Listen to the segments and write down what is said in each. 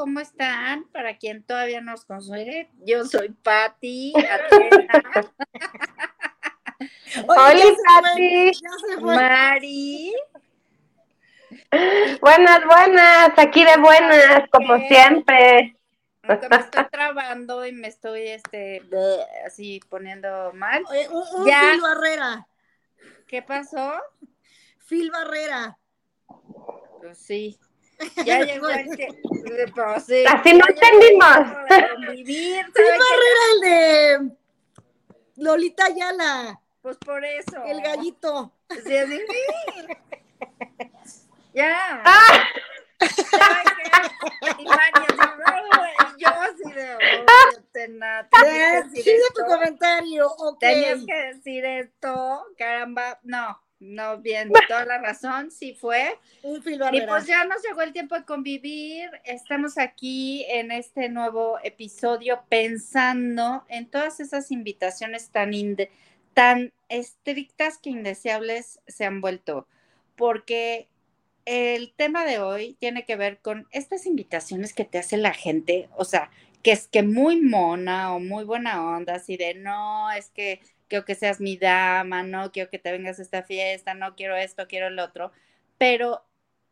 ¿cómo están? Para quien todavía nos consuele, yo soy Patti. Hola, Patti. Mari. Buenas, buenas, aquí de buenas, como siempre. Me estoy trabando y me estoy este así poniendo mal. un, Phil Barrera. ¿Qué pasó? Phil Barrera. Pues sí. Ya llegó el que. Pues así no entendimos. Phil Barrera, el de Lolita Ayala. Pues por eso. El gallito. Sí, así. ya. ¡Ah! Y yo así de, Sigue tu comentario, Tenías que decir esto, caramba, no, no, bien, toda la razón, sí fue. Un y pues ya nos llegó el tiempo de convivir, estamos aquí en este nuevo episodio pensando en todas esas invitaciones tan, tan estrictas que indeseables se han vuelto, porque el tema de hoy tiene que ver con estas invitaciones que te hace la gente, o sea, que es que muy mona o muy buena onda, así de no, es que quiero que seas mi dama, no quiero que te vengas a esta fiesta, no quiero esto, quiero el otro, pero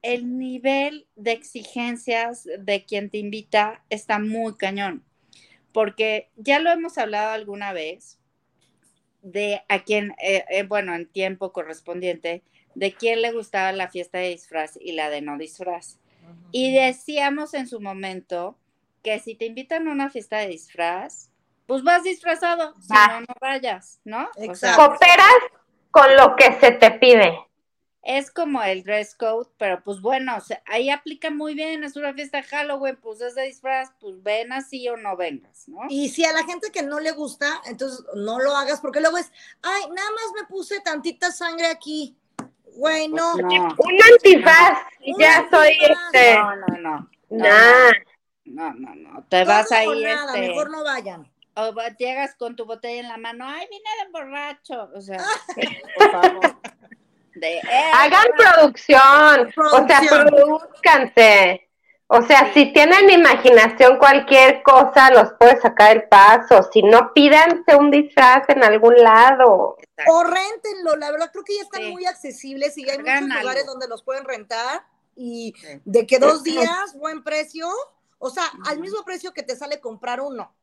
el nivel de exigencias de quien te invita está muy cañón, porque ya lo hemos hablado alguna vez de a quien, eh, eh, bueno, en tiempo correspondiente, de quién le gustaba la fiesta de disfraz y la de no disfraz. Y decíamos en su momento que si te invitan a una fiesta de disfraz, pues vas disfrazado, si no, no vayas, ¿no? Cooperas con lo que se te pide. Es como el dress code, pero pues bueno, ahí aplica muy bien, es una fiesta de Halloween, pues es de disfraz, pues ven así o no vengas, ¿no? Y si a la gente que no le gusta, entonces no lo hagas, porque luego es, ay, nada más me puse tantita sangre aquí. Bueno, pues no. un antifaz y ya soy este. No, no, no. No, no, no. Te vas ahí. Nada, este... mejor no vayan. O llegas con tu botella en la mano, ay, vine de borracho. O sea, por favor. De, eh, Hagan producción, o sea, produzcanse. O sea, si tienen imaginación, cualquier cosa los puede sacar el paso. Si no, pídanse un disfraz en algún lado. O rentenlo, la verdad creo que ya están muy accesibles y ya hay muchos lugares donde los pueden rentar y de que dos días, buen precio, o sea, al mismo precio que te sale comprar uno.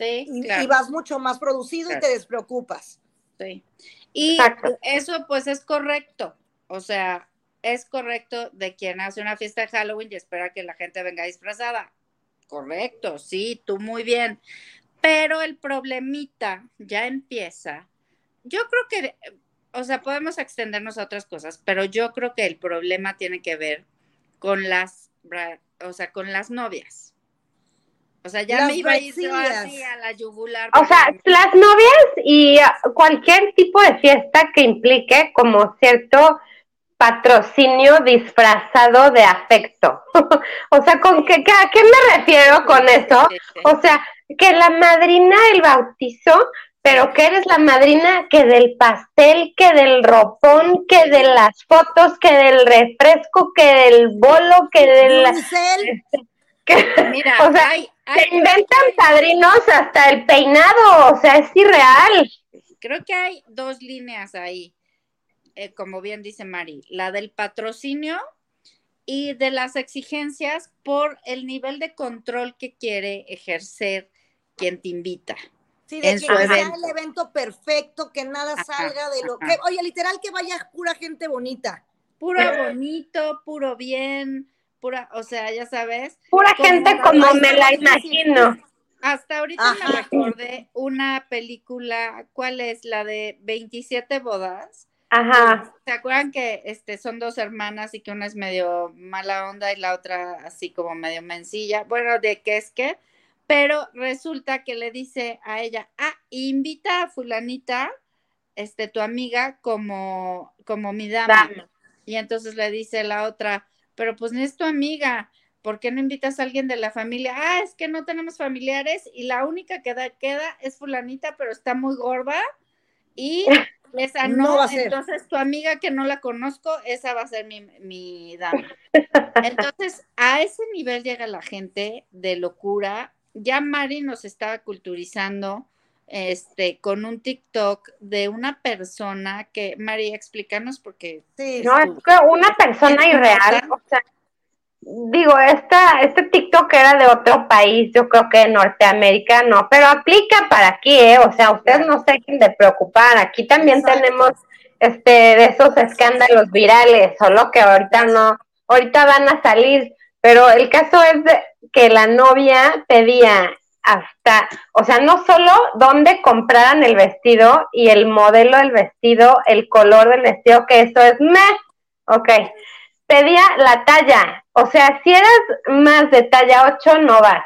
Sí, y, vas mucho más producido y te despreocupas. Sí. Y eso pues es correcto. O sea, es correcto de quien hace una fiesta de Halloween y espera que la gente venga disfrazada. Correcto, sí, tú muy bien. Pero el problemita ya empieza. Yo creo que, o sea, podemos extendernos a otras cosas, pero yo creo que el problema tiene que ver con las, o sea, con las novias. O sea, ya me iba a ir así a la yugular. O sea, las novias y cualquier tipo de fiesta que implique como cierto patrocinio disfrazado de afecto. o sea, ¿con qué, ¿a qué me refiero con eso? O sea, que la madrina del bautizo, pero que eres la madrina que del pastel, que del ropón, que de las fotos, que del refresco, que del bolo, que del... Mira, o sea, se inventan padrinos hasta el peinado, o sea, es irreal. Creo que hay dos líneas ahí eh, como bien dice Mari, la del patrocinio y de las exigencias por el nivel de control que quiere ejercer quien te invita. Sí, de que sea el evento perfecto, que nada salga de lo que, oye, literal que vaya pura gente bonita. Puro bonito, puro bien, pura, o sea, ya sabes. Pura gente como me la imagino. Hasta ahorita me recordé una película, ¿cuál es? La de 27 bodas. Ajá. ¿Se acuerdan que este, son dos hermanas y que una es medio mala onda y la otra así como medio mencilla? Bueno, de qué es que, pero resulta que le dice a ella, ah, invita a fulanita, este, tu amiga, como, como mi dama. Y entonces le dice la otra, pero pues no es tu amiga, ¿por qué no invitas a alguien de la familia? Ah, es que no tenemos familiares y la única que da, queda es fulanita, pero está muy gorda y esa no, va a ser. entonces tu amiga que no la conozco, esa va a ser mi, mi dama. Entonces, a ese nivel llega la gente de locura. Ya Mari nos estaba culturizando este, con un TikTok de una persona que, María, explícanos porque... Sí, no, es que una persona irreal, o sea, digo, esta, este TikTok era de otro país, yo creo que de Norteamérica, no, pero aplica para aquí, ¿eh? O sea, ustedes no se dejen de preocupar, aquí también tenemos este de esos escándalos virales, solo que ahorita no, ahorita van a salir, pero el caso es de que la novia pedía hasta, o sea, no solo dónde compraran el vestido y el modelo del vestido, el color del vestido, que eso es me, ok, pedía la talla, o sea, si eras más de talla 8 no vas,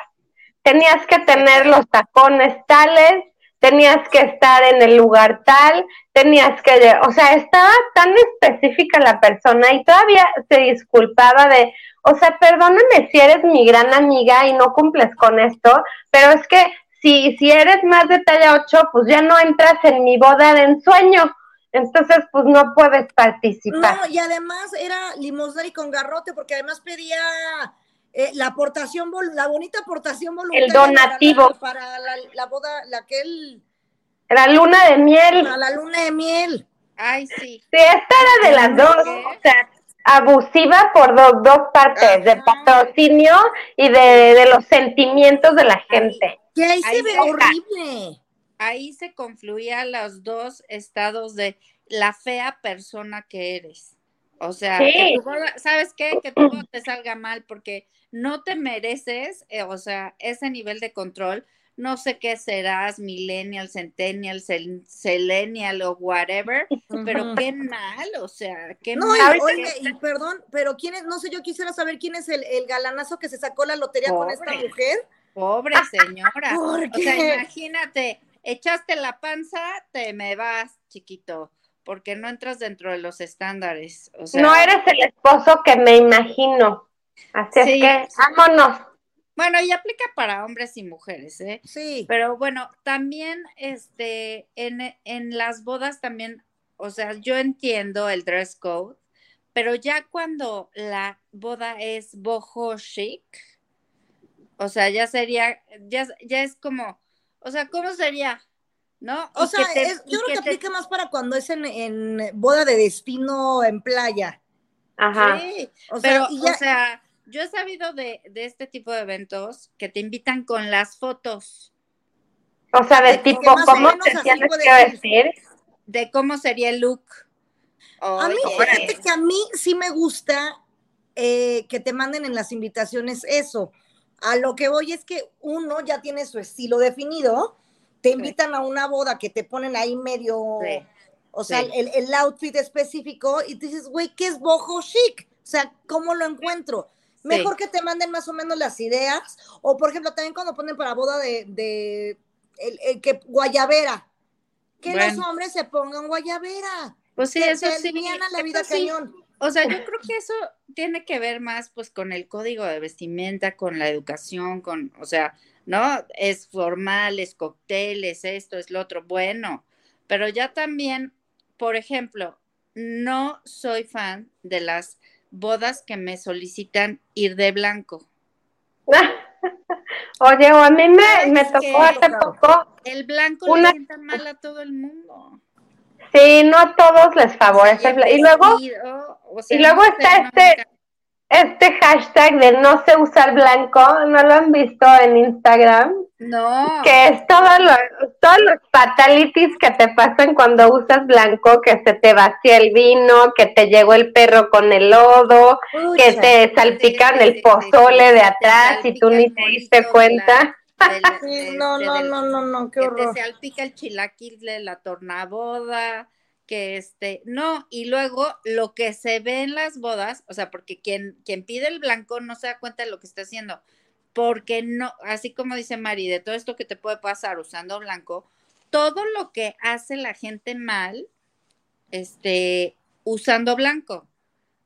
tenías que tener los tacones tales, tenías que estar en el lugar tal, tenías que, o sea, estaba tan específica la persona y todavía se disculpaba de, o sea, perdóname si eres mi gran amiga y no cumples con esto, pero es que si, si eres más de talla 8, pues ya no entras en mi boda de ensueño. Entonces, pues no puedes participar. No, y además era limosna y con garrote, porque además pedía eh, la aportación, la bonita aportación voluntaria. El donativo. Para la, boda, la que él... La luna de miel. Para la luna de miel. Ay, sí. Sí, esta era de las dos. O sea, abusiva por dos partes, de patrocinio y de, los sentimientos de la gente. Que ahí, se ve horrible. Ahí se confluía los dos estados de la fea persona que eres. O sea, ¿sabes qué? Que todo te salga mal porque no te mereces, eh, o sea, ese nivel de control no sé qué serás, millennial, centennial, selenial o whatever, pero qué mal, o sea, qué no, mal. oye, y perdón, pero quién es, no sé, yo quisiera saber quién es el, galanazo que se sacó la lotería con esta mujer. Pobre señora. O sea, imagínate, echaste la panza, te me vas, chiquito, porque no entras dentro de los estándares. O sea, no eres el esposo que me imagino. Así es que, vámonos. Bueno, y aplica para hombres y mujeres, ¿eh? Sí. Pero bueno, también este, en, en las bodas también, o sea, yo entiendo el dress code, pero ya cuando la boda es boho chic, o sea, ya sería, ya, ya es como, o sea, ¿cómo sería? ¿No? O sea, yo creo que, aplica más para cuando es en, en, boda de destino en playa. Ajá. Sí, o sea, o sea, yo he sabido de, este tipo de eventos que te invitan con las fotos. O sea, de, tipo, ¿cómo te tienes que decir? De cómo sería el look. a mí, fíjate que a mí sí me gusta eh, que te manden en las invitaciones eso. A lo que voy es que uno ya tiene su estilo definido, te invitan a una boda que te ponen ahí medio, o sea, el, el, outfit específico y te dices, güey, ¿qué es boho chic? O sea, ¿cómo lo encuentro? Mejor que te manden más o menos las ideas. O, por ejemplo, también cuando ponen para boda de, de el, que guayabera. Que los hombres se pongan guayabera. Pues sí, eso sí. la vida cañón. O sea, yo creo que eso tiene que ver más pues con el código de vestimenta, con la educación, con, o sea, ¿no? Es formal, es cócteles, esto, es lo otro. Bueno, pero ya también, por ejemplo, no soy fan de las bodas que me solicitan ir de blanco. Oye, o a mí me, me tocó hace poco. El blanco le sienta mal a todo el mundo. Sí, no a todos les favorece el blanco. Y luego, y luego está este, este hashtag de no sé usar blanco, ¿no lo han visto en Instagram? No. Que es todo lo, todos los fatalities que te pasan cuando usas blanco, que se te vacía el vino, que te llegó el perro con el lodo, que te salpican el pozole de atrás y tú ni te diste cuenta. no, no, no, no, no, qué horror. Que te salpica el chilaquil de la tornaboda, que este, no, y luego lo que se ve en las bodas, o sea, porque quien, quien pide el blanco no se da cuenta de lo que está haciendo, porque no, así como dice Mari, de todo esto que te puede pasar usando blanco, todo lo que hace la gente mal, este, usando blanco.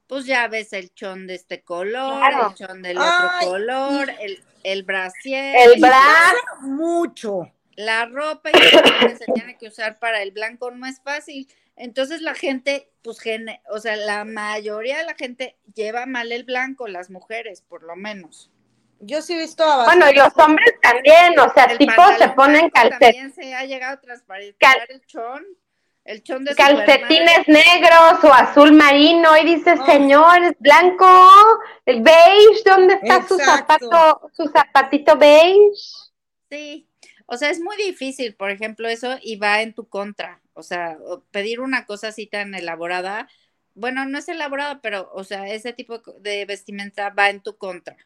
Pues ya ves el chón de este color, el chón del otro color, el, el brasier. El bra. Mucho la ropa y que se tiene que usar para el blanco no es fácil. Entonces la gente, pues, o sea, la mayoría de la gente lleva mal el blanco, las mujeres, por lo menos. Yo sí he visto a Bueno, y los hombres también, o sea, tipo se ponen calcetines. También se ha llegado a el. El de Calcetines negros o azul marino, y dice, oh. señor, es blanco, el beige, ¿dónde está su zapato, su zapatito beige? Sí, o sea, es muy difícil, por ejemplo, eso, y va en tu contra. O sea, pedir una cosa así tan elaborada, bueno, no es elaborada, pero, o sea, ese tipo de vestimenta va en tu contra.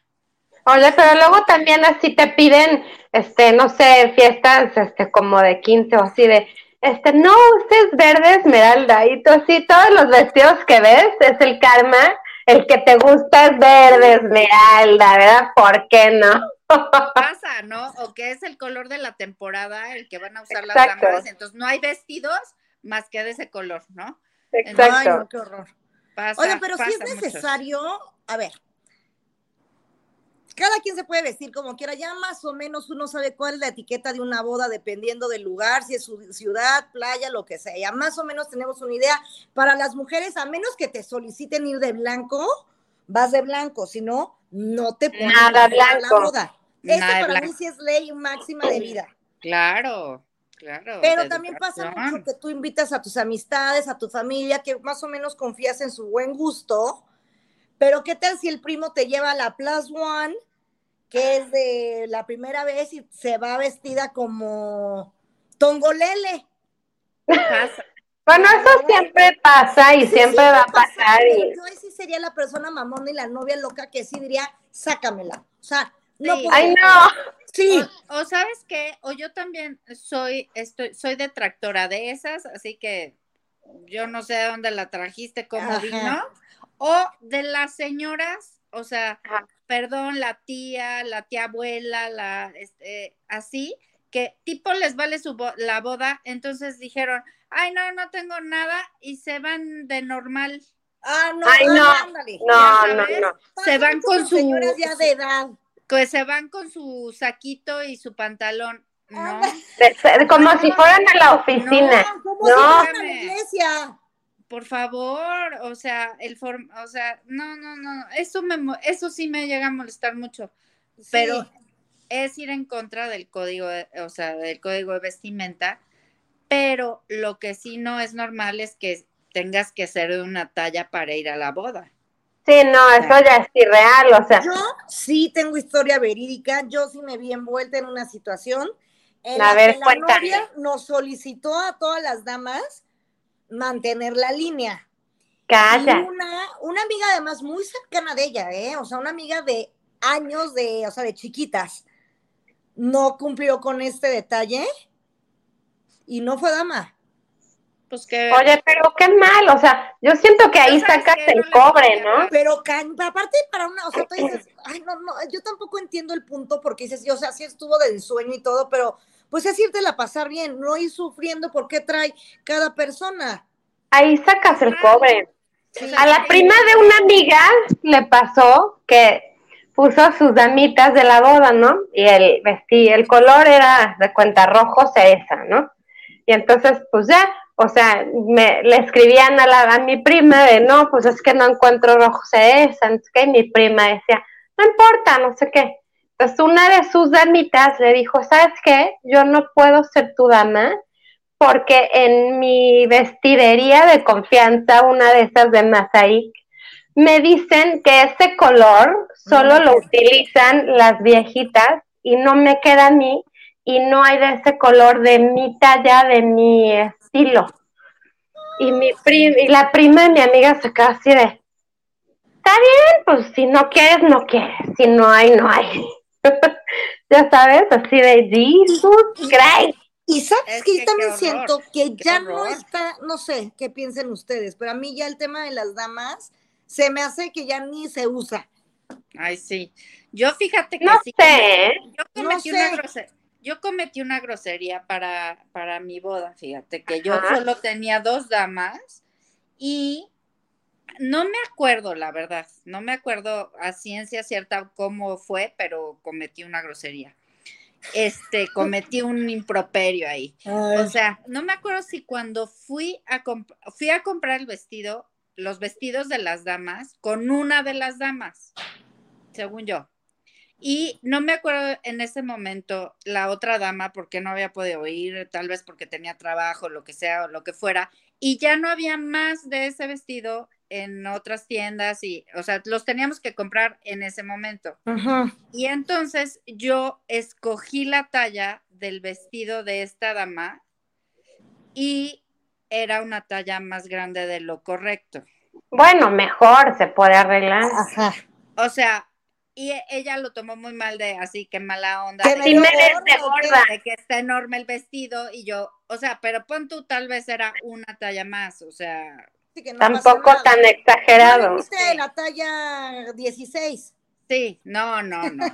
Oye, pero luego también así te piden, este, no sé, fiestas, este, como de 15 o así de, este, no, usted es verde esmeralda, y tú así, todos los vestidos que ves es el karma, el que te gusta es verde esmeralda, ¿verdad? ¿Por qué no? Pasa, ¿no? O que es el color de la temporada, el que van a usar las damas, entonces no hay vestidos más que de ese color, ¿no? Exacto. Ay, no, qué horror. Oye, pero si es necesario, a ver, cada quien se puede vestir como quiera, ya más o menos uno sabe cuál es la etiqueta de una boda dependiendo del lugar, si es su ciudad, playa, lo que sea, ya más o menos tenemos una idea. Para las mujeres, a menos que te soliciten ir de blanco, vas de blanco, si no, no te pones Nada blanco. la boda. Este para mí sí es ley máxima de vida. Claro, claro. Pero también pasa mucho que tú invitas a tus amistades, a tu familia, que más o menos confías en su buen gusto, pero ¿qué tal si el primo te lleva a la Plus One, que es de la primera vez y se va vestida como Tongolele? Bueno, eso siempre pasa y siempre va a pasar. Y... Yo sí sería la persona mamona y la novia loca que sí diría, sácamela. O sea, no Ay, no. Sí. O, sabes qué, o yo también soy, estoy, soy detractora de esas, así que yo no sé de dónde la trajiste, cómo vino. O de las señoras, o sea, perdón, la tía, la tía abuela, la, este, así, que tipo les vale su la boda, entonces dijeron, ay, no, no tengo nada, y se van de normal. Ah, no, ay, no, no, no, no, Se van con su... Señoras ya de edad. Pues se van con su saquito y su pantalón. No. como si fueran a la oficina. No, como si fueran a la iglesia por favor, o sea, el form, o sea, no, no, no, eso me, eso sí me llega a molestar mucho, pero es ir en contra del código, o sea, del código de vestimenta, pero lo que sí no es normal es que tengas que ser de una talla para ir a la boda. Sí, no, eso ya es irreal, o sea. Yo sí tengo historia verídica, yo sí me vi envuelta en una situación en la que la novia nos solicitó a todas las damas mantener la línea. Calla. una, una amiga además muy cercana de ella, ¿eh? O sea, una amiga de años de, o sea, de chiquitas, no cumplió con este detalle y no fue dama. Pues que... Oye, pero qué mal, o sea, yo siento que ahí sacas el cobre, ¿no? Pero aparte para una, o sea, tú dices, ay, no, no, yo tampoco entiendo el punto porque dices, o sea, sí estuvo del sueño y todo, pero pues es irte la pasar bien, no ir sufriendo porque trae cada persona. Ahí sacas el cobre. a la prima de una amiga le pasó que puso sus damitas de la boda, ¿no? Y el vestido, el color era de cuenta rojo esa, ¿no? Y entonces, pues ya, o sea, me, le escribían a, la, a mi prima de, no, pues es que no encuentro rojo esa, entonces que mi prima decía, no importa, no sé qué. Entonces una de sus damitas le dijo, ¿sabes qué? Yo no puedo ser tu dama porque en mi vestidería de confianza, una de esas de Masaik, me dicen que ese color solo lo utilizan las viejitas y no me queda a mí y no hay de ese color de mi talla, de mi estilo. Y mi y la prima de mi amiga se quedó así de, está bien, pues si no quieres, no quieres, si no hay, no hay. ya sabes, así de Jesus Christ. Y sabes que, yo también siento que ya no está, no sé qué piensen ustedes, pero a mí ya el tema de las damas se me hace que ya ni se usa. Ay, sí. Yo fíjate que no sí, sé. Yo cometí, Una grosería, yo cometí una grosería para, para mi boda, fíjate, que yo solo tenía dos damas y no me acuerdo, la verdad, no me acuerdo a ciencia cierta cómo fue, pero cometí una grosería. este, cometí un improperio ahí. O sea, no me acuerdo si cuando fui a, fui a comprar el vestido, los vestidos de las damas, con una de las damas, según yo. Y no me acuerdo en ese momento la otra dama porque no había podido ir, tal vez porque tenía trabajo, lo que sea, o lo que fuera, y ya no había más de ese vestido en otras tiendas y, o sea, los teníamos que comprar en ese momento. Y entonces yo escogí la talla del vestido de esta dama y era una talla más grande de lo correcto. Bueno, mejor se puede arreglar. O sea, y ella lo tomó muy mal de así que mala onda. Que de, me gorda. De que está enorme el vestido y yo, o sea, pero pon tú tal vez era una talla más, o sea, Tampoco tan exagerado. ¿No viste la talla 16? Sí, no, no, no,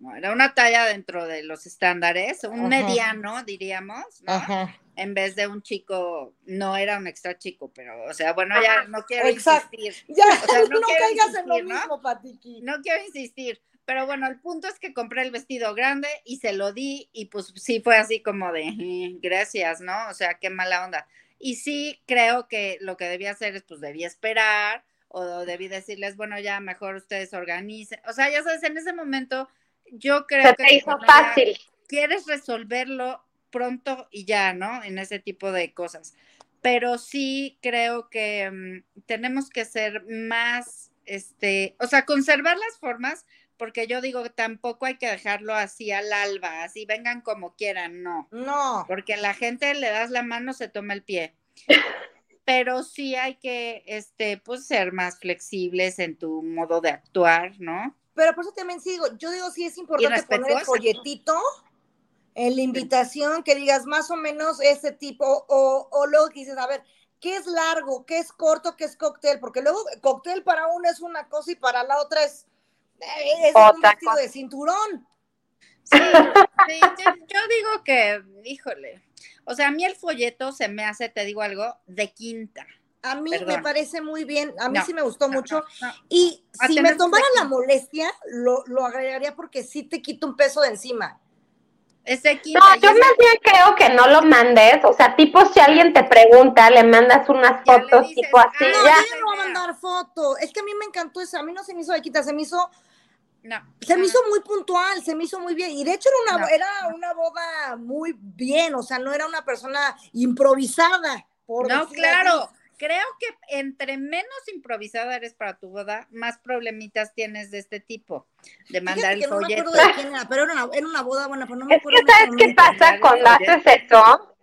no. Era una talla dentro de los estándares, un mediano, diríamos, ¿no? En vez de un chico, no era un extra chico, pero, o sea, bueno, ya no quiero insistir. Ya, no, caigas en lo mismo, Patiki. No quiero insistir, pero bueno, el punto es que compré el vestido grande y se lo di y pues sí fue así como de, eh, gracias, ¿no? O sea, qué mala onda. Y sí creo que lo que debía hacer es, pues debía esperar o debí decirles, bueno, ya mejor ustedes organicen. O sea, ya sabes, en ese momento yo creo que... hizo fácil. Quieres resolverlo pronto y ya, ¿no? En ese tipo de cosas. Pero sí creo que mm, tenemos que ser más, este, o sea, conservar las formas, porque yo digo tampoco hay que dejarlo así al alba, así vengan como quieran, no. No. Porque la gente le das la mano, se toma el pie. Pero sí hay que, este, pues, ser más flexibles en tu modo de actuar, ¿no? Pero por eso también sí digo, yo digo sí es importante poner el folletito en la invitación, que digas más o menos ese tipo, o, o luego que dices, a ver, ¿qué es largo? ¿Qué es corto? ¿Qué es cóctel? Porque luego cóctel para uno es una cosa y para la otra es es un vestido de cinturón. Sí, yo, digo que, híjole, o sea, a mí el folleto se me hace, te digo algo, de quinta. A mí me parece muy bien, a mí sí me gustó mucho. y si me tomara la molestia, lo, lo agregaría porque sí te quito un peso de encima. No, yo más bien creo que no lo mandes, o sea, tipo si alguien te pregunta, le mandas unas fotos tipo así. no, ya. yo no voy a mandar foto, es que a mí me encantó eso, a mí no se me hizo de quita, se me hizo... No. Se me hizo muy puntual, se me hizo muy bien. Y de hecho era una, era una boda muy bien, o sea, no era una persona improvisada. Por no, claro creo que entre menos improvisada eres para tu boda, más problemitas tienes de este tipo, de mandar el folleto. No me acuerdo de quién era, pero era una, era una boda buena, pero no me acuerdo. Es que, ¿sabes qué pasa cuando haces eso?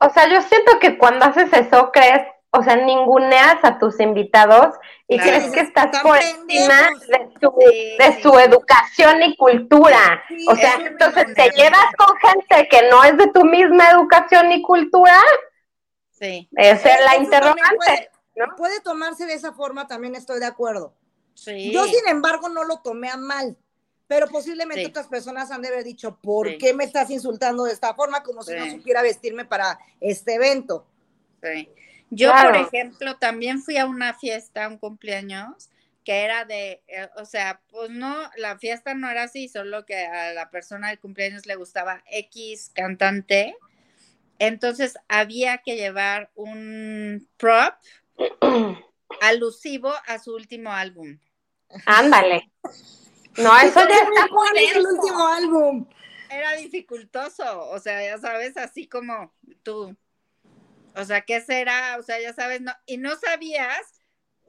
O sea, yo siento que cuando haces eso, crees, o sea, ninguneas a tus invitados y crees que estás por encima de su, de su educación y cultura. o sea, entonces te llevas con gente que no es de tu misma educación y cultura Sí. Esa es la interrogante. Puede, tomarse de esa forma, también estoy de acuerdo. Yo, sin embargo, no lo tomé a mal, pero posiblemente otras personas han de haber dicho, ¿por qué me estás insultando de esta forma? Como si no supiera vestirme para este evento. Yo, por ejemplo, también fui a una fiesta, un cumpleaños, que era de, eh, o sea, pues no, la fiesta no era así, solo que a la persona del cumpleaños le gustaba X cantante entonces había que llevar un prop alusivo a su último álbum. Ándale. No, eso ya está ¿Cuál es el último álbum? Era dificultoso, o sea, ya sabes, así como tú. O sea, ¿qué será? O sea, ya sabes, no, y no sabías,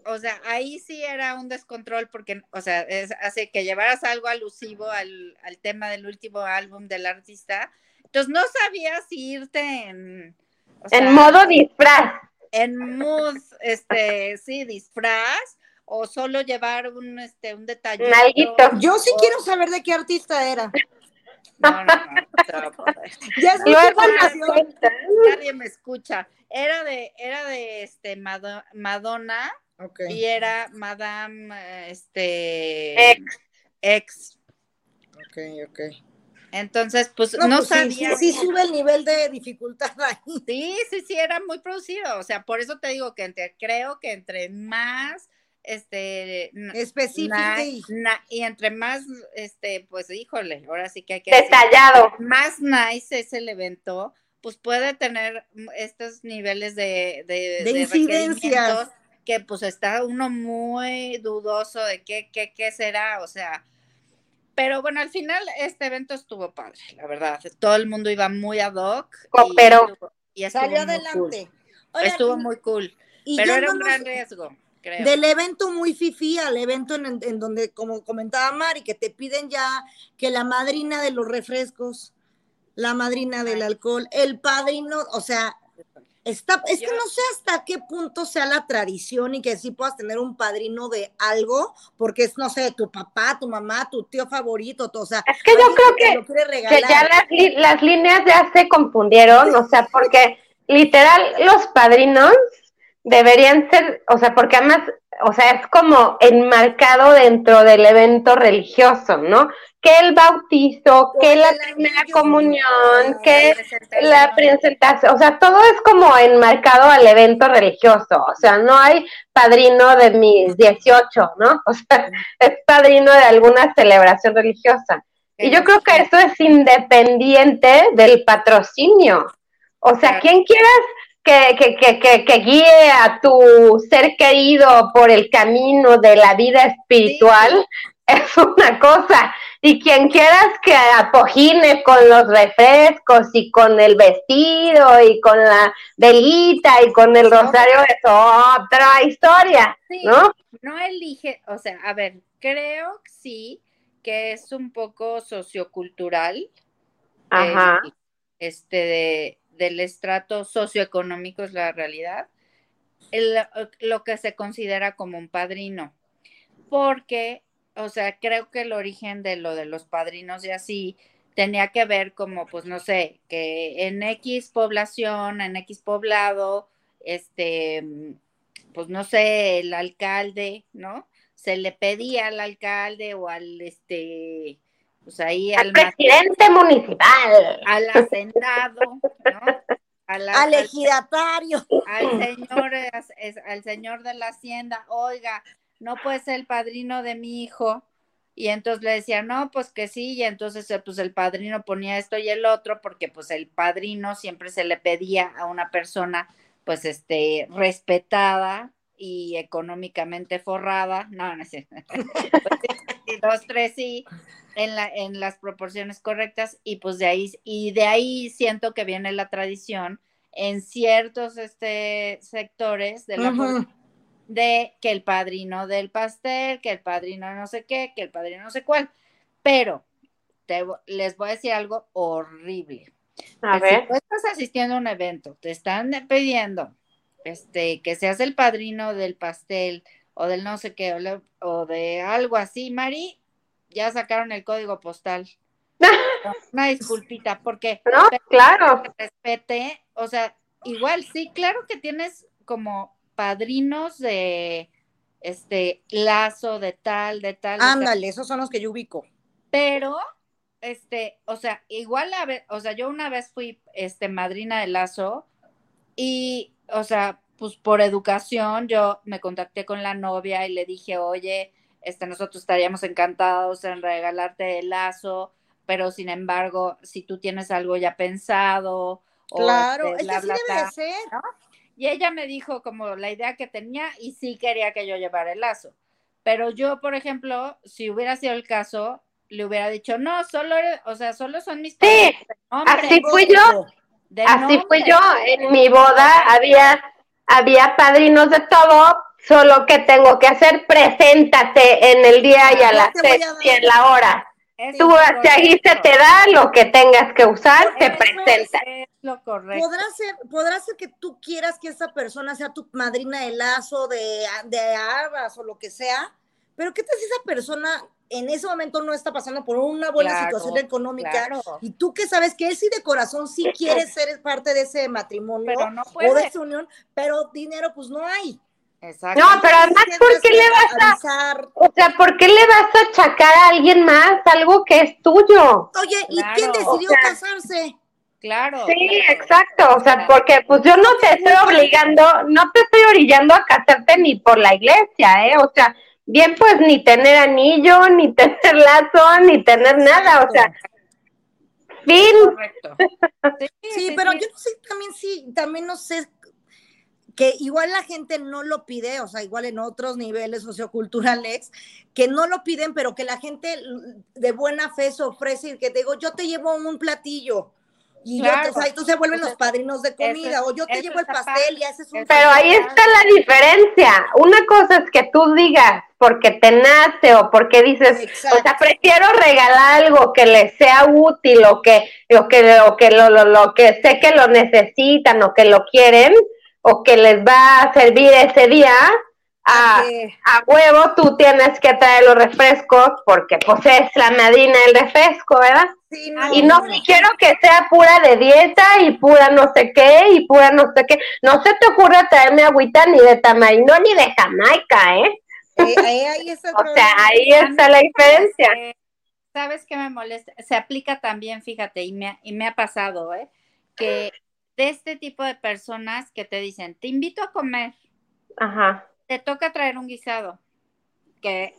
o sea, ahí sí era un descontrol porque, o sea, es, hace que llevaras algo alusivo al, al tema del último álbum del artista, entonces no sabías si irte en... en modo disfraz. En mood, este, sí, disfraz, o solo llevar un, este, un detalle. Yo sí quiero saber de qué artista era. No, no, no, ya Nadie me escucha. Era de, era de este Madonna y era Madame este ex. ex. Ok, ok. Entonces, pues no, pues sabía. Sí, sube el nivel de dificultad ahí. Sí, sí, sí, era muy producido. O sea, por eso te digo que entre, creo que entre más este específico y... entre más este pues híjole ahora sí que hay que detallado más nice es el evento pues puede tener estos niveles de, de, incidencias que pues está uno muy dudoso de qué, qué, qué será, o sea, pero bueno, al final este evento estuvo padre, la verdad. Todo el mundo iba muy ad hoc. pero y, salió adelante. estuvo muy cool. pero era un gran riesgo. Creo. Del evento muy fifi al evento en, en, donde, como comentaba Mari, que te piden ya que la madrina de los refrescos, la madrina del alcohol, el padrino, o sea, Está, es que no sé hasta qué punto sea la tradición y que sí puedas tener un padrino de algo, porque es, no sé, tu papá, tu mamá, tu tío favorito, o sea. Es que yo creo que, que ya las, las líneas ya se confundieron, o sea, porque literal los padrinos deberían ser, o sea, porque además, o sea, es como enmarcado dentro del evento religioso, ¿no? que el bautizo, que la primera comunión, que la presentación, o sea, todo es como enmarcado al evento religioso, o sea, no hay padrino de mis 18, ¿no? O sea, es padrino de alguna celebración religiosa. Y yo creo que eso es independiente del patrocinio. O sea, quien quieras que, que, que, que, guíe a tu ser querido por el camino de la vida espiritual, es una cosa. Y quien quieras que apogine con los refrescos y con el vestido y con la velita y con el rosario es otra historia, ¿no? No elige, o sea, a ver, creo que sí que es un poco sociocultural. Ajá. este de, del estrato socioeconómico es la realidad. lo que se considera como un padrino. Porque o sea, creo que el origen de lo de los padrinos y así tenía que ver como, pues no sé, que en X población, en X poblado, este, pues no sé, el alcalde, ¿no? Se le pedía al alcalde o al, este, pues ahí al, presidente municipal, al hacendado, ¿no? Al, al, ejidatario, al señor, al señor de la hacienda, oiga, no puede ser el padrino de mi hijo. Y entonces le decía, no, pues que sí, y entonces eh, pues el padrino ponía esto y el otro, porque pues el padrino siempre se le pedía a una persona pues este respetada y económicamente forrada, no, no sé, pues, dos, tres sí, en, la, en las proporciones correctas, y pues de ahí, y de ahí siento que viene la tradición en ciertos este, sectores de la de que el padrino del pastel, que el padrino no sé qué, que el padrino no sé cuál. Pero te, les voy a decir algo horrible. A ver. Si tú estás asistiendo a un evento, te están pidiendo este, que seas el padrino del pastel o del no sé qué, o, de algo así, Mari, ya sacaron el código postal. Una disculpita, porque no, claro. respete, o sea, igual sí, claro que tienes como padrinos de este lazo de tal, de tal. Ándale, esos son los que yo ubico. Pero, este, o sea, igual a ver, o sea, yo una vez fui este madrina de lazo y, o sea, pues por educación yo me contacté con la novia y le dije, oye, este, nosotros estaríamos encantados en regalarte el lazo, pero sin embargo, si tú tienes algo ya pensado, Claro, o este, es que debe ser. Y ella me dijo como la idea que tenía y sí quería que yo llevara el lazo. Pero yo, por ejemplo, si hubiera sido el caso, le hubiera dicho, no, solo, o sea, solo son mis Sí, así fui yo. Así fui yo. En mi boda había, había padrinos de todo, solo que tengo que hacer, preséntate en el día y a las seis y en la hora. Tú, si ahí se te da lo que tengas que usar, te presenta. lo correcto. Podrá ser, podrá ser que tú quieras que esa persona sea tu madrina de lazo, de, de armas o lo que sea, pero ¿qué tal si esa persona en ese momento no está pasando por una buena situación económica y tú que sabes que él sí de corazón sí quiere ser parte de ese matrimonio o de esa unión, pero dinero pues no hay. No, pero además, ¿por qué le vas a, o sea, ¿por qué le vas a achacar a alguien más algo que es tuyo? Oye, ¿y quién decidió casarse? claro. Sí, exacto, o sea, porque pues yo no te estoy obligando, no te estoy orillando a casarte ni por la iglesia, ¿eh? O sea, bien pues ni tener anillo, ni tener lazo, ni tener nada, o sea, fin. Correcto. Sí, pero yo no sé, también sí, también no sé que igual la gente no lo pide, o sea, igual en otros niveles socioculturales, que no lo piden, pero que la gente de buena fe se ofrece y que te digo, yo te llevo un platillo. Y yo te, o sea, tú se vuelven los padrinos de comida, o yo te llevo el pastel y haces un... Pero ahí está la diferencia. Una cosa es que tú digas porque te nace o porque dices, o sea, prefiero regalar algo que les sea útil o que, o que, o que lo, lo, lo que sé que lo necesitan o que lo quieren, o que les va a servir ese día, a, a, huevo tú tienes que traer los refrescos porque pues es la madrina del refresco, ¿verdad? y no, quiero que sea pura de dieta y pura no sé qué y pura no sé qué. No se te ocurra traerme agüita ni de tamarindo ni de Jamaica, ¿eh? ahí o sea, ahí está la diferencia. ¿Sabes qué me molesta? Se aplica también, fíjate, y me, y me ha pasado, ¿eh? Que de este tipo de personas que te dicen, te invito a comer. Ajá. Te toca traer un guisado. Que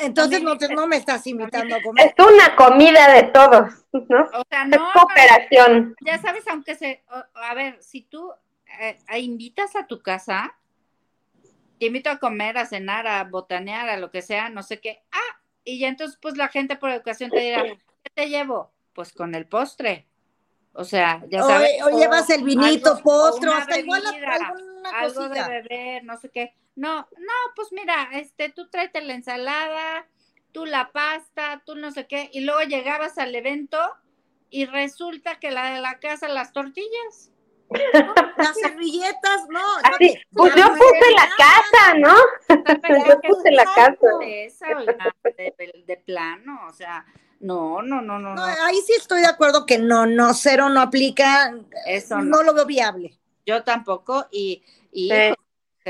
entonces no, te, no me estás invitando a comer. Es una comida de todos, ¿no? O sea, no. Es cooperación. Ya sabes, aunque se. A ver, si tú eh, invitas a tu casa, te invito a comer, a cenar, a botanear, a lo que sea, no sé qué. Ah, y ya entonces, pues la gente por educación te dirá, ¿qué te llevo? Pues con el postre. O sea, ya sabes. O, llevas el vinito, postre, hasta igual alguna algo de beber, no sé qué. No, no, pues mira, este, tú tráete la ensalada, tú la pasta, tú no sé qué, y luego llegabas al evento y resulta que la de la casa, las tortillas. las servilletas, no. pues yo puse la casa, ¿no? yo puse la casa. De, de plano, o sea, no, no, no, no, Ahí sí estoy de acuerdo que no, no, cero no aplica. Eso no. lo veo viable. Yo tampoco y... Y,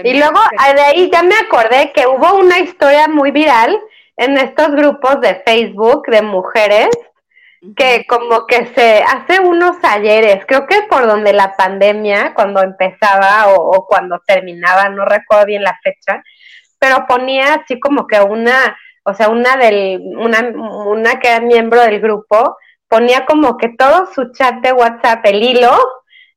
y luego de ahí ya me acordé que hubo una historia muy viral en estos grupos de Facebook de mujeres que como que se hace unos ayeres, creo que por donde la pandemia, cuando empezaba o, o, cuando terminaba, no recuerdo bien la fecha, pero ponía así como que una o sea, una del, una, una que era miembro del grupo, ponía como que todo su chat de WhatsApp, el hilo,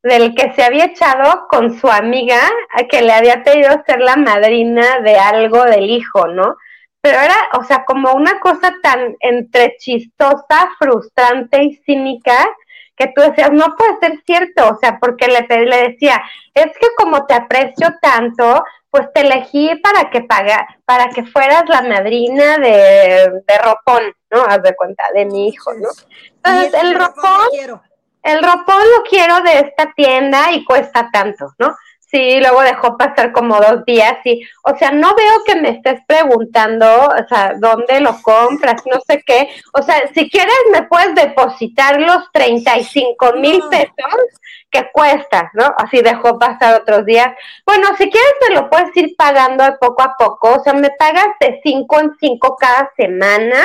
del que se había echado con su amiga, que le había pedido ser la madrina de algo del hijo, ¿no? Pero era, o sea, como una cosa tan entre chistosa, frustrante y cínica, que tú decías, no puede ser cierto, o sea, porque le, le decía, es que como te aprecio tanto, pues te elegí para que paga, para que fueras la madrina de, de ropón, ¿no? Haz de cuenta, de mi hijo, ¿no? Entonces, el ropón, el ropón lo quiero de esta tienda y cuesta tanto, ¿no? Sí, luego dejó pasar como dos días y, o sea, no veo que me estés preguntando, o sea, dónde lo compras, no sé qué. O sea, si quieres me puedes depositar los 35 mil pesos que cuesta, ¿no? Así dejó pasar otros días. Bueno, si quieres me lo puedes ir pagando de poco a poco, o sea, me pagas de cinco en cinco cada semana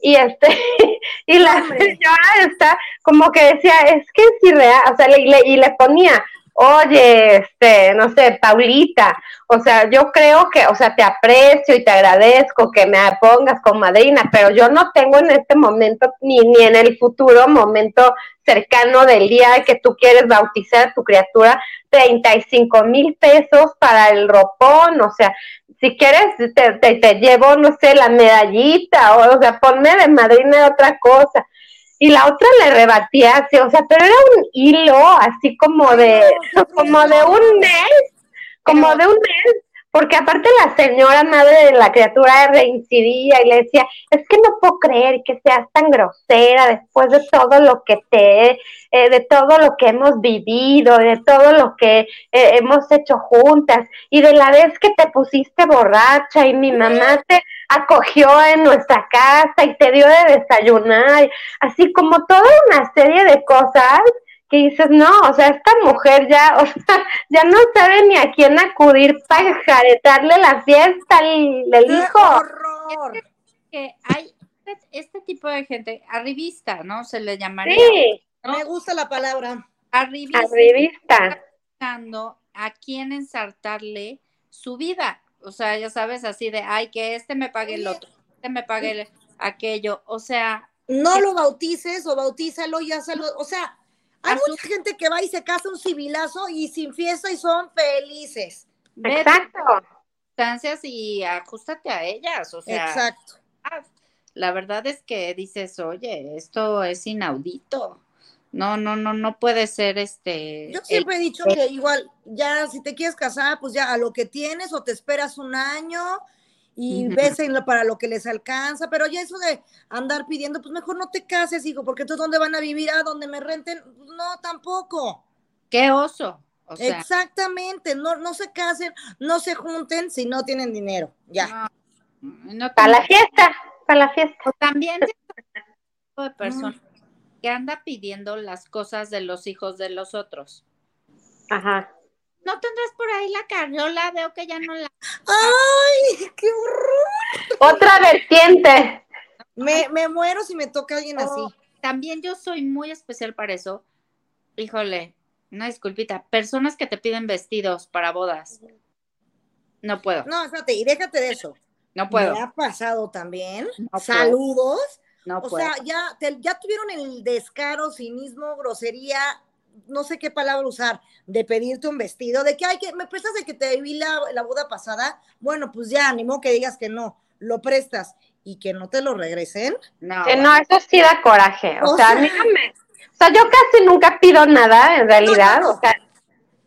y este y la señora está como que decía es que es irreal o sea le, y le ponía oye, este, no sé, Paulita, o sea, yo creo que, o sea, te aprecio y te agradezco que me pongas con madrina, pero yo no tengo en este momento ni, ni en el futuro momento cercano del día que tú quieres bautizar a tu criatura, 35 mil pesos para el ropón, o sea, si quieres te, te, llevo, no sé, la medallita, o, o sea, ponme de madrina de otra cosa y la otra le rebatía así, o sea, pero era un hilo así como de, como de un mes, como de un mes, porque aparte la señora madre de la criatura reincidía y le decía, es que no puedo creer que seas tan grosera después de todo lo que te, eh, de todo lo que hemos vivido, de todo lo que eh, hemos hecho juntas, y de la vez que te pusiste borracha y mi mamá te acogió en nuestra casa y te dio de desayunar, así como toda una serie de cosas que dices, no, o sea, esta mujer ya, o sea, ya no sabe ni a quién acudir para jaretarle la fiesta del hijo. Que hay este, este tipo de gente, arribista, ¿no? Se le llamaría. Sí. Me gusta la palabra. Arribista. Arribista. A quién ensartarle su vida. O sea, ya sabes, así de, ay, que este me pague el otro, este me pague aquello. O sea. No lo bautices o bautízalo y hazlo. O sea, hay mucha gente que va y se casa un civilazo y sin fiesta y son felices. Exacto. Y ajustate a ellas. O sea. Exacto. La verdad es que dices, oye, esto es inaudito. No, no, no, no puede ser este. Yo siempre he dicho que igual, ya si te quieres casar, pues ya a lo que tienes o te esperas un año y ves para lo que les alcanza, pero ya eso de andar pidiendo, pues mejor no te cases, hijo, porque entonces ¿dónde van a vivir? ¿A donde me renten? Pues no, tampoco. Qué oso. Exactamente, no, no se casen, no se junten si no tienen dinero, ya. para la fiesta, para la fiesta. O también de personas que anda pidiendo las cosas de los hijos de los otros. Ajá. ¿No tendrás por ahí la carriola? Veo que ya no la... ¡Ay, qué horror! Otra vertiente. Me, me muero si me toca alguien así. Oh, también yo soy muy especial para eso. Híjole, una disculpita. Personas que te piden vestidos para bodas. No puedo. No, espérate, y déjate de eso. No puedo. Me ha pasado también. Saludos. No o sea, ya, ya tuvieron el descaro, cinismo, grosería, no sé qué palabra usar, de pedirte un vestido, de que, hay que, ¿me prestas de que te vi la, la boda pasada? Bueno, pues ya, animo que digas que no, lo prestas y que no te lo regresen. No, no eso sí da coraje. O, sea, sea, o sea, yo casi nunca pido nada, en realidad. o sea,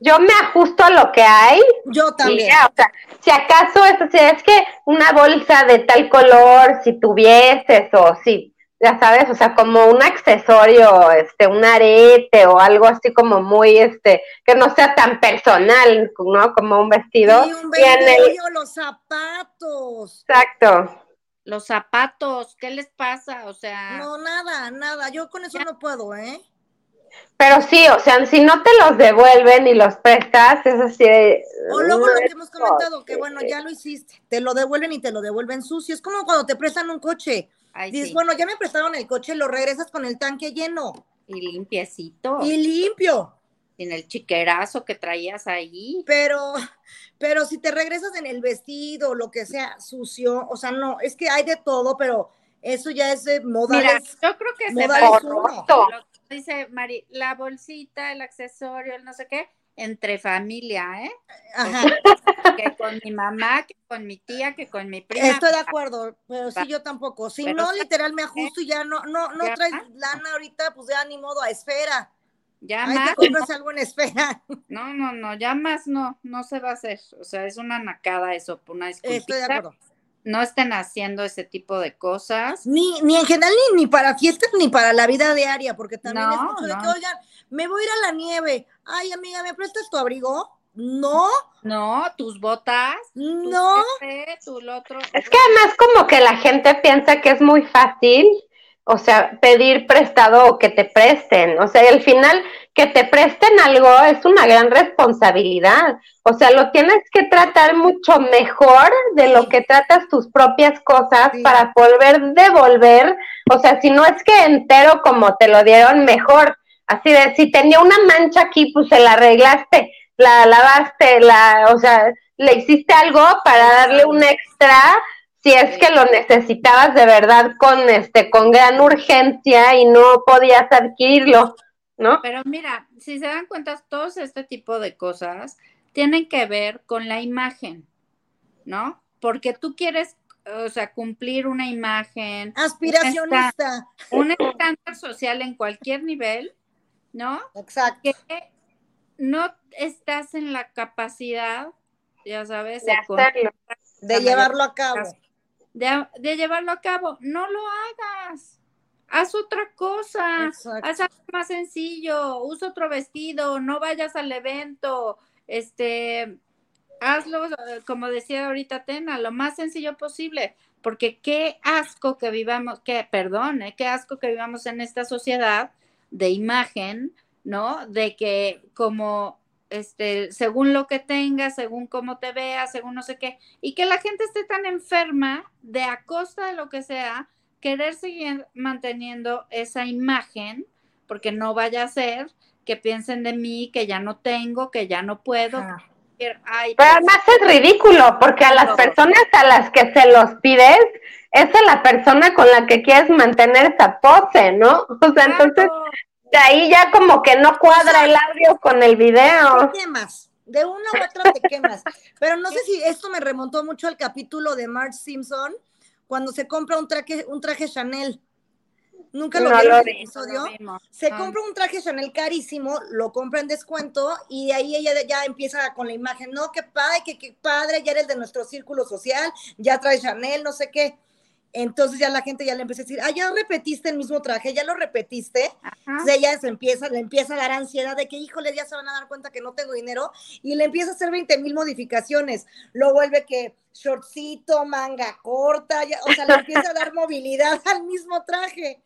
yo me ajusto a lo que hay. Yo también. o sea, si acaso es, es que una bolsa de tal color, si tuvieses, o si, ya sabes, o sea, como un accesorio, este, un arete o algo así como muy, este, que no sea tan personal, ¿no? Como un vestido. Sí, un vestido, los zapatos. Exacto. Los zapatos, ¿qué les pasa? O sea. No, nada, nada. Yo con eso no puedo, ¿eh? Pero sí, o sea, si no te los devuelven y los prestas, es así O luego lo que hemos comentado, que bueno, ya lo hiciste, te lo devuelven y te lo devuelven sucio. Es como cuando te prestan un coche. Dices, bueno, ya me prestaron el coche, lo regresas con el tanque lleno. Y limpiecito. Y limpio. Sin el chiquerazo que traías ahí. Pero, pero si te regresas en el vestido, lo que sea, sucio, o sea, no, es que hay de todo, pero eso ya es de moda. Mira, yo creo que se va dice Mari, la bolsita, el accesorio, el no sé qué, entre familia, ¿eh? Ajá. Que con mi mamá, que con mi tía, que con mi prima. Estoy de acuerdo, pero sí yo tampoco. Si no, literal me ajusto y ya no, no, no traes lana ahorita, pues ya ni modo a esfera. Ya más. compras algo en esfera. No, no, no, ya más no, no se va a hacer. O sea, es una nacada eso, una disculpita. Estoy de acuerdo no estén haciendo ese tipo de cosas. Ni, ni en general, ni, ni para fiestas, ni para la vida diaria, porque también es mucho de que, oigan, me voy a ir a la nieve. Ay, amiga, ¿me prestas tu abrigo? No. No, tus botas. No. Tu otro. Es que además como que la gente piensa que es muy fácil o sea, pedir prestado o que te presten. O sea, al final, que te presten algo es una gran responsabilidad. O sea, lo tienes que tratar mucho mejor de lo que tratas tus propias cosas para volver devolver. O sea, si no es que entero como te lo dieron, mejor. Así de, si tenía una mancha aquí, pues se la arreglaste, la lavaste, la, o sea, le hiciste algo para darle un extra si es que lo necesitabas de verdad con este con gran urgencia y no podías adquirirlo, ¿no? Pero mira, si se dan cuenta, todos este tipo de cosas tienen que ver con la imagen, ¿no? Porque tú quieres, o sea, cumplir una imagen aspiracionista, un estándar social en cualquier nivel, ¿no? Exacto. Que no estás en la capacidad, ya sabes, de, de llevarlo a cabo de, llevarlo a cabo. No lo hagas. Haz otra cosa. Haz algo más sencillo. Usa otro vestido. No vayas al evento. Este, hazlo, como decía ahorita Tena, lo más sencillo posible. Porque qué asco que vivamos, que, perdón, eh, qué asco que vivamos en esta sociedad de imagen, ¿no? De que como este, según lo que tengas, según cómo te veas, según no sé qué, y que la gente esté tan enferma de a costa de lo que sea, querer seguir manteniendo esa imagen, porque no vaya a ser que piensen de mí que ya no tengo, que ya no puedo. Pero pues además es ridículo, porque a las personas a las que se los pides, esa es la persona con la que quieres mantener esa pose, ¿no? O sea, entonces, ahí ya como que no cuadra el audio con el video. Te quemas, de una u otra te quemas. Pero no sé si esto me remontó mucho al capítulo de Marge Simpson, cuando se compra un traje, un traje Chanel. Nunca lo vi en el episodio. Se ah. compra un traje Chanel carísimo, lo compra en descuento y ahí ella ya empieza con la imagen, no, qué padre, qué, qué padre, ya eres de nuestro círculo social, ya trae Chanel, no sé qué. Entonces ya la gente ya le empieza a decir, ah, ya repetiste el mismo traje, ya lo repetiste. Entonces ella se empieza, le empieza a dar ansiedad de que, híjole, ya se van a dar cuenta que no tengo dinero y le empieza a hacer 20 mil modificaciones. Lo vuelve que shortcito, manga corta, o sea, le empieza a dar movilidad al mismo traje.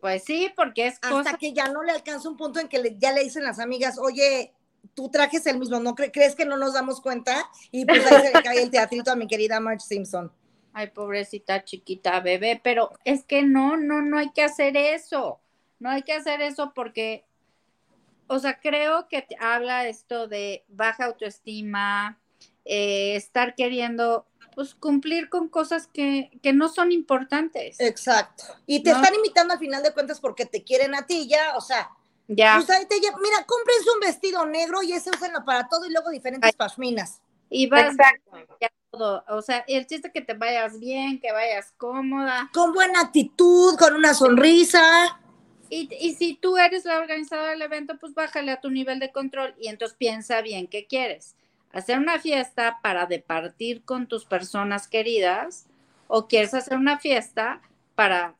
Pues sí, porque es Hasta que ya no le alcanza un punto en que ya le dicen las amigas, oye, tu traje es el mismo, ¿no crees que no nos damos cuenta? Y pues ahí se le cae el teatrito a mi querida Marge Simpson. Ay, pobrecita chiquita bebé, pero es que no, no, no hay que hacer eso. No hay que hacer eso porque, o sea, creo que habla esto de baja autoestima, eh, estar queriendo pues cumplir con cosas que, no son importantes. Exacto. Y te están invitando al final de cuentas porque te quieren a ti ya, o sea, ya. Pues mira, cómprense un vestido negro y ese úsenlo para todo y luego diferentes pashminas. Y vas Exacto. todo. O sea, el chiste es que te vayas bien, que vayas cómoda. Con buena actitud, con una sonrisa. Y, y si tú eres la organizadora del evento, pues bájale a tu nivel de control y entonces piensa bien qué quieres hacer una fiesta para departir con tus personas queridas o quieres hacer una fiesta para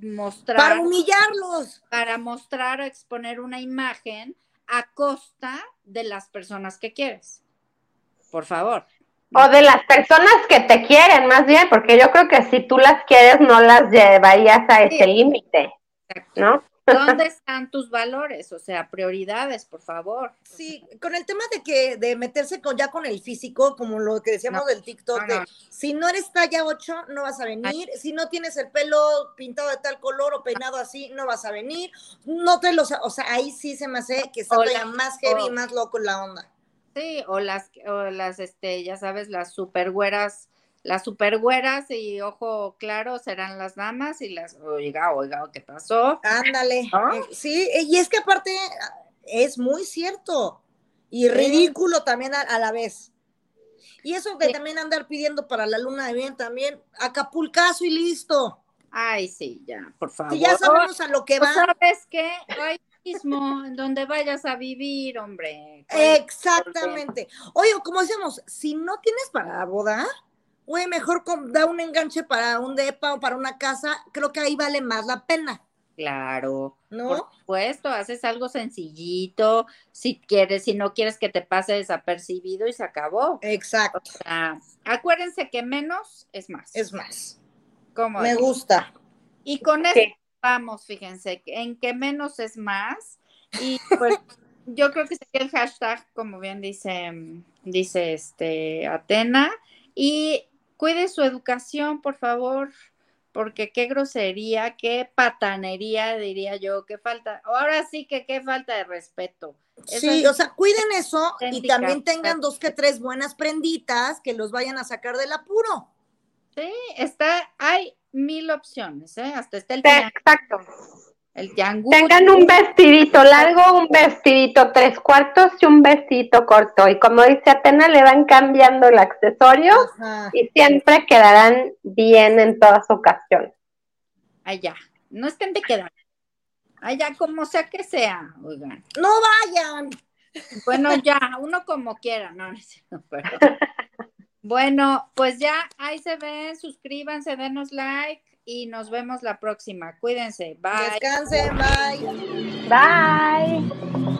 mostrar. Para humillarlos. Para mostrar o exponer una imagen a costa de las personas que quieres. Por favor. O de las personas que te quieren, más bien, porque yo creo que si tú las quieres, no las llevarías a ese límite. ¿No? ¿Dónde están tus valores? O sea, prioridades, por favor. Sí, con el tema de que de meterse con ya con el físico, como lo que decíamos del TikTok, si no eres talla 8, no vas a venir, si no tienes el pelo pintado de tal color o peinado así, no vas a venir, no te los, o sea, ahí sí se me hace que está más heavy, y más loco la onda. Sí, o las, o las, este, ya sabes, las super güeras las supergüeras y ojo claro serán las damas y las, oiga, oiga, ¿qué pasó? Ándale. Eh, sí, y es que aparte es muy cierto y ridículo también a, la vez. Y eso que también andar pidiendo para la luna de bien también, Acapulcazo y listo. Ay, sí, ya, por favor. Si ya sabemos a lo que va. ¿Sabes qué? Mismo, en donde vayas a vivir, hombre. Exactamente. Oye, como decíamos, si no tienes para la boda, güey, mejor da un enganche para un depa o para una casa, creo que ahí vale más la pena. Claro, ¿no? Por supuesto, haces algo sencillito, si quieres, si no quieres que te pase desapercibido y se acabó. Exacto. acuérdense que menos es más. Es más. ¿Cómo? Me gusta. Y con eso vamos, fíjense, en que menos es más. Y pues yo creo que sería el hashtag, como bien dice, dice este Atena. Y cuide su educación, por favor, porque qué grosería, qué patanería, diría yo, qué falta, ahora sí que qué falta de respeto. sí, o sea, cuiden eso y también tengan dos que tres buenas prenditas que los vayan a sacar del apuro. Sí, está, hay mil opciones, ¿eh? Hasta está el Exacto. El Tengan un vestidito largo, un vestidito tres cuartos y un vestidito corto. Y como dice Atena, le van cambiando el accesorio y siempre quedarán bien en todas ocasiones. Allá, no estén de quedar. Allá, como sea que sea, oigan. No vayan. Bueno, ya, uno como quiera, no, no pero... Bueno, pues ya ahí se ven, suscríbanse, denos like y nos vemos la próxima. Cuídense. Bye. Descansen. Bye. Bye.